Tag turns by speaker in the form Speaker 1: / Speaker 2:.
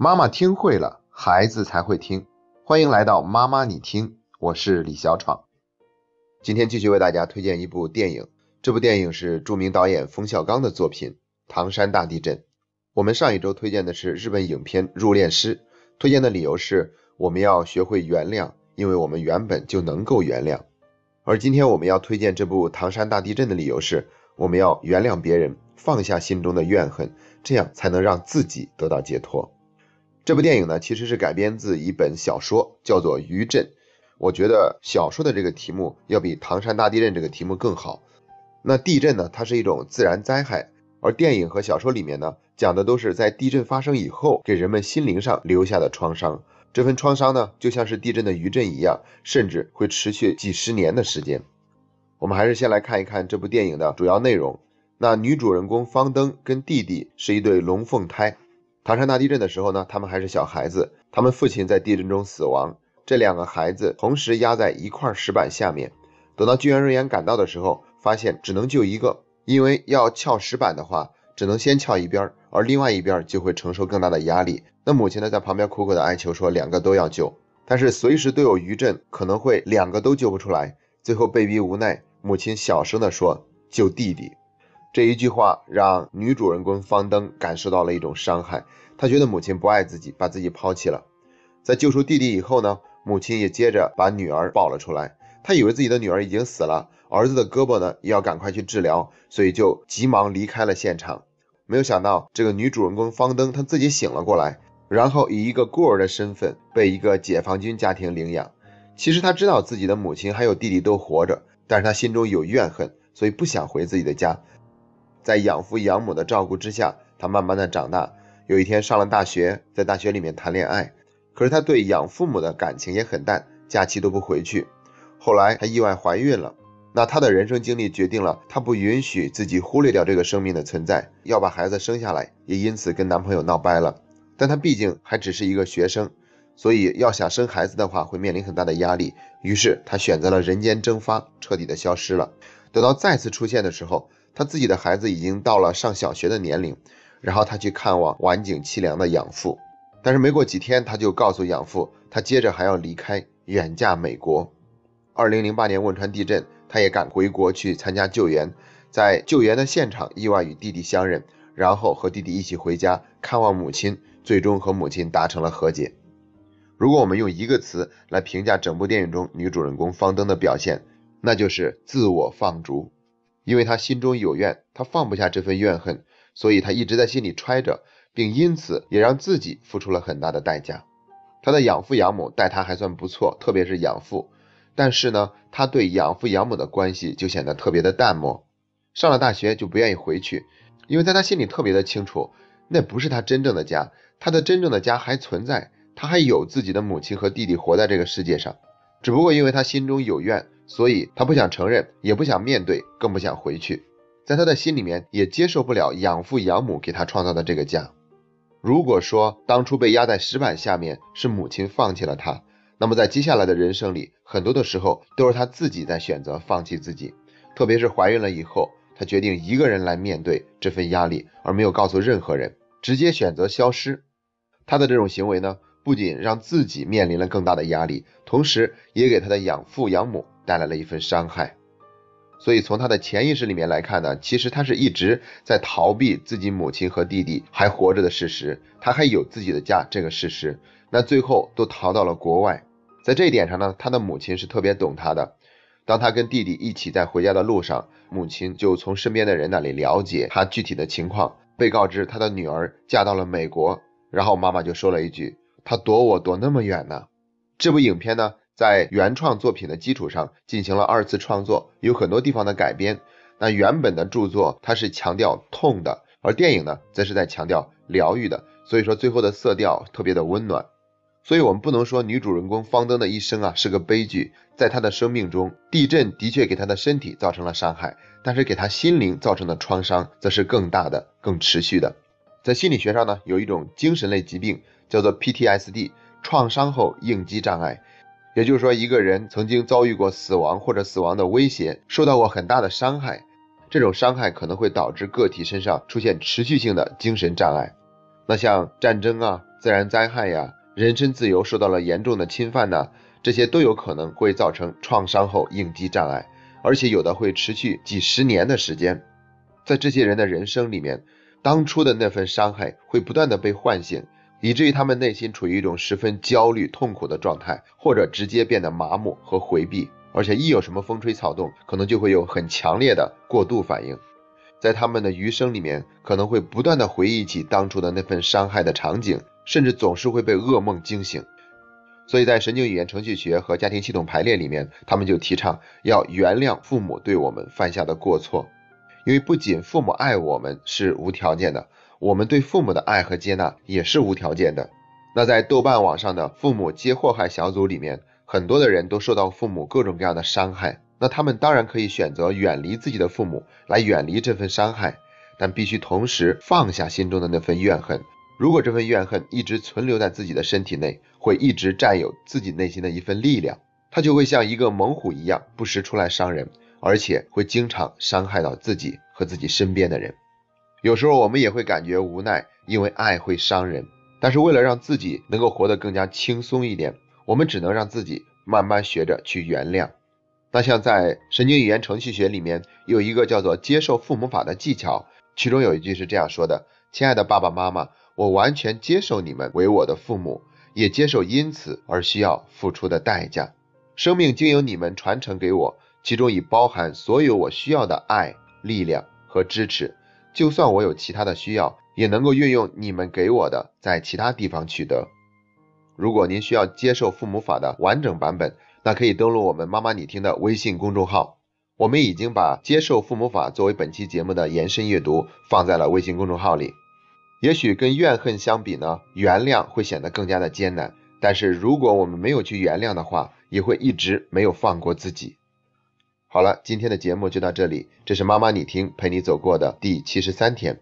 Speaker 1: 妈妈听会了，孩子才会听。欢迎来到妈妈你听，我是李小闯。今天继续为大家推荐一部电影，这部电影是著名导演冯小刚的作品《唐山大地震》。我们上一周推荐的是日本影片《入殓师》，推荐的理由是我们要学会原谅，因为我们原本就能够原谅。而今天我们要推荐这部《唐山大地震》的理由是，我们要原谅别人，放下心中的怨恨，这样才能让自己得到解脱。这部电影呢，其实是改编自一本小说，叫做《余震》。我觉得小说的这个题目要比《唐山大地震》这个题目更好。那地震呢，它是一种自然灾害。而电影和小说里面呢，讲的都是在地震发生以后给人们心灵上留下的创伤。这份创伤呢，就像是地震的余震一样，甚至会持续几十年的时间。我们还是先来看一看这部电影的主要内容。那女主人公方登跟弟弟是一对龙凤胎。唐山大地震的时候呢，他们还是小孩子，他们父亲在地震中死亡，这两个孩子同时压在一块石板下面。等到救援人员赶到的时候，发现只能救一个。因为要撬石板的话，只能先撬一边，而另外一边就会承受更大的压力。那母亲呢，在旁边苦苦的哀求说，两个都要救，但是随时都有余震，可能会两个都救不出来。最后被逼无奈，母亲小声的说，救弟弟。这一句话让女主人公方登感受到了一种伤害，她觉得母亲不爱自己，把自己抛弃了。在救出弟弟以后呢，母亲也接着把女儿抱了出来，她以为自己的女儿已经死了。儿子的胳膊呢，也要赶快去治疗，所以就急忙离开了现场。没有想到，这个女主人公方登她自己醒了过来，然后以一个孤儿的身份被一个解放军家庭领养。其实她知道自己的母亲还有弟弟都活着，但是她心中有怨恨，所以不想回自己的家。在养父养母的照顾之下，她慢慢的长大。有一天上了大学，在大学里面谈恋爱，可是她对养父母的感情也很淡，假期都不回去。后来她意外怀孕了。那她的人生经历决定了，她不允许自己忽略掉这个生命的存在，要把孩子生下来，也因此跟男朋友闹掰了。但她毕竟还只是一个学生，所以要想生孩子的话，会面临很大的压力。于是她选择了人间蒸发，彻底的消失了。等到再次出现的时候，她自己的孩子已经到了上小学的年龄，然后她去看望晚景凄凉的养父，但是没过几天，她就告诉养父，她接着还要离开，远嫁美国。二零零八年汶川地震。他也赶回国去参加救援，在救援的现场意外与弟弟相认，然后和弟弟一起回家看望母亲，最终和母亲达成了和解。如果我们用一个词来评价整部电影中女主人公方登的表现，那就是自我放逐。因为他心中有怨，他放不下这份怨恨，所以他一直在心里揣着，并因此也让自己付出了很大的代价。他的养父养母待他还算不错，特别是养父。但是呢，他对养父养母的关系就显得特别的淡漠。上了大学就不愿意回去，因为在他心里特别的清楚，那不是他真正的家，他的真正的家还存在，他还有自己的母亲和弟弟活在这个世界上。只不过因为他心中有怨，所以他不想承认，也不想面对，更不想回去。在他的心里面也接受不了养父养母给他创造的这个家。如果说当初被压在石板下面是母亲放弃了他。那么在接下来的人生里，很多的时候都是他自己在选择放弃自己，特别是怀孕了以后，他决定一个人来面对这份压力，而没有告诉任何人，直接选择消失。他的这种行为呢，不仅让自己面临了更大的压力，同时也给他的养父养母带来了一份伤害。所以从他的潜意识里面来看呢，其实他是一直在逃避自己母亲和弟弟还活着的事实，他还有自己的家这个事实，那最后都逃到了国外。在这一点上呢，他的母亲是特别懂他的。当他跟弟弟一起在回家的路上，母亲就从身边的人那里了解他具体的情况，被告知他的女儿嫁到了美国，然后妈妈就说了一句：“他躲我躲那么远呢。”这部影片呢，在原创作品的基础上进行了二次创作，有很多地方的改编。那原本的著作它是强调痛的，而电影呢，则是在强调疗愈的，所以说最后的色调特别的温暖。所以，我们不能说女主人公方登的一生啊是个悲剧。在她的生命中，地震的确给她的身体造成了伤害，但是给她心灵造成的创伤则是更大的、更持续的。在心理学上呢，有一种精神类疾病叫做 PTSD，创伤后应激障碍。也就是说，一个人曾经遭遇过死亡或者死亡的威胁，受到过很大的伤害，这种伤害可能会导致个体身上出现持续性的精神障碍。那像战争啊、自然灾害呀、人身自由受到了严重的侵犯呢，这些都有可能会造成创伤后应激障碍，而且有的会持续几十年的时间。在这些人的人生里面，当初的那份伤害会不断的被唤醒，以至于他们内心处于一种十分焦虑、痛苦的状态，或者直接变得麻木和回避，而且一有什么风吹草动，可能就会有很强烈的过度反应。在他们的余生里面，可能会不断的回忆起当初的那份伤害的场景，甚至总是会被噩梦惊醒。所以在神经语言程序学和家庭系统排列里面，他们就提倡要原谅父母对我们犯下的过错，因为不仅父母爱我们是无条件的，我们对父母的爱和接纳也是无条件的。那在豆瓣网上的父母皆祸害小组里面，很多的人都受到父母各种各样的伤害。那他们当然可以选择远离自己的父母，来远离这份伤害，但必须同时放下心中的那份怨恨。如果这份怨恨一直存留在自己的身体内，会一直占有自己内心的一份力量，它就会像一个猛虎一样，不时出来伤人，而且会经常伤害到自己和自己身边的人。有时候我们也会感觉无奈，因为爱会伤人，但是为了让自己能够活得更加轻松一点，我们只能让自己慢慢学着去原谅。那像在神经语言程序学里面有一个叫做接受父母法的技巧，其中有一句是这样说的：“亲爱的爸爸妈妈，我完全接受你们为我的父母，也接受因此而需要付出的代价。生命经由你们传承给我，其中已包含所有我需要的爱、力量和支持。就算我有其他的需要，也能够运用你们给我的，在其他地方取得。如果您需要接受父母法的完整版本。”那可以登录我们妈妈你听的微信公众号，我们已经把接受父母法作为本期节目的延伸阅读放在了微信公众号里。也许跟怨恨相比呢，原谅会显得更加的艰难。但是如果我们没有去原谅的话，也会一直没有放过自己。好了，今天的节目就到这里，这是妈妈你听陪你走过的第七十三天。